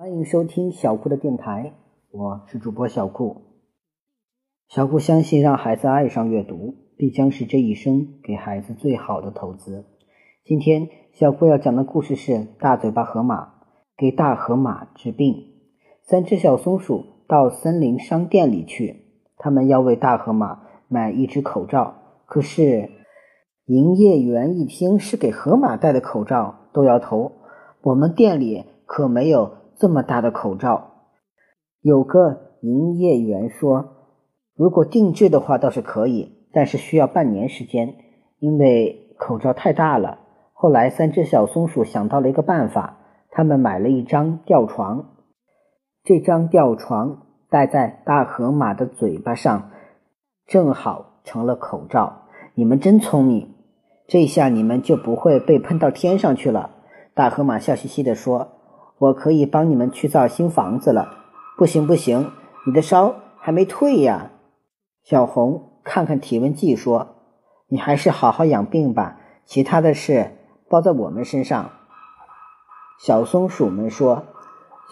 欢迎收听小顾的电台，我是主播小顾。小顾相信，让孩子爱上阅读，必将是这一生给孩子最好的投资。今天，小顾要讲的故事是大嘴巴河马给大河马治病。三只小松鼠到森林商店里去，他们要为大河马买一只口罩。可是，营业员一听是给河马戴的口罩，都摇头：“我们店里可没有。”这么大的口罩，有个营业员说：“如果定制的话倒是可以，但是需要半年时间，因为口罩太大了。”后来，三只小松鼠想到了一个办法，他们买了一张吊床，这张吊床戴在大河马的嘴巴上，正好成了口罩。你们真聪明，这下你们就不会被喷到天上去了。大河马笑嘻嘻地说。我可以帮你们去造新房子了。不行不行，你的烧还没退呀。小红看看体温计说：“你还是好好养病吧，其他的事包在我们身上。”小松鼠们说：“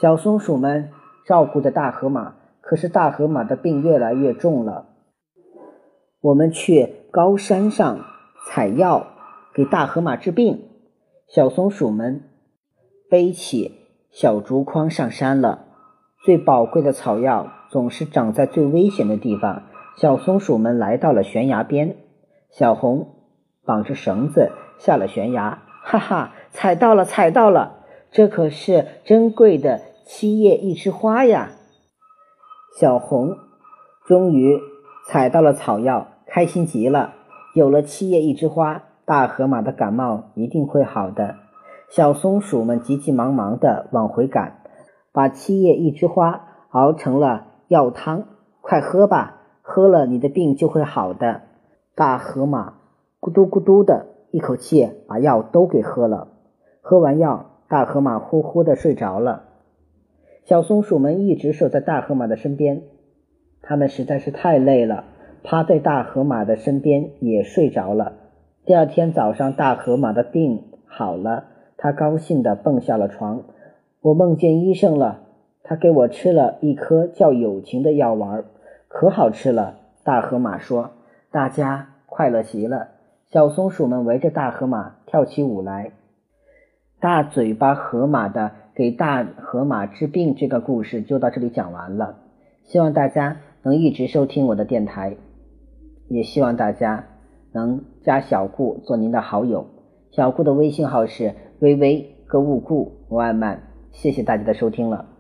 小松鼠们照顾着大河马，可是大河马的病越来越重了。我们去高山上采药，给大河马治病。”小松鼠们背起。小竹筐上山了。最宝贵的草药总是长在最危险的地方。小松鼠们来到了悬崖边，小红绑着绳子下了悬崖。哈哈，踩到了，踩到了！这可是珍贵的七叶一枝花呀！小红终于采到了草药，开心极了。有了七叶一枝花，大河马的感冒一定会好的。小松鼠们急急忙忙地往回赶，把七叶一枝花熬成了药汤，快喝吧，喝了你的病就会好的。大河马咕嘟咕嘟的一口气把药都给喝了。喝完药，大河马呼呼的睡着了。小松鼠们一直守在大河马的身边，它们实在是太累了，趴在大河马的身边也睡着了。第二天早上，大河马的病好了。他高兴地蹦下了床。我梦见医生了，他给我吃了一颗叫友情的药丸，可好吃了。大河马说：“大家快乐极了。”小松鼠们围着大河马跳起舞来。大嘴巴河马的给大河马治病这个故事就到这里讲完了。希望大家能一直收听我的电台，也希望大家能加小顾做您的好友。小顾的微信号是。微微和物库外卖，谢谢大家的收听了。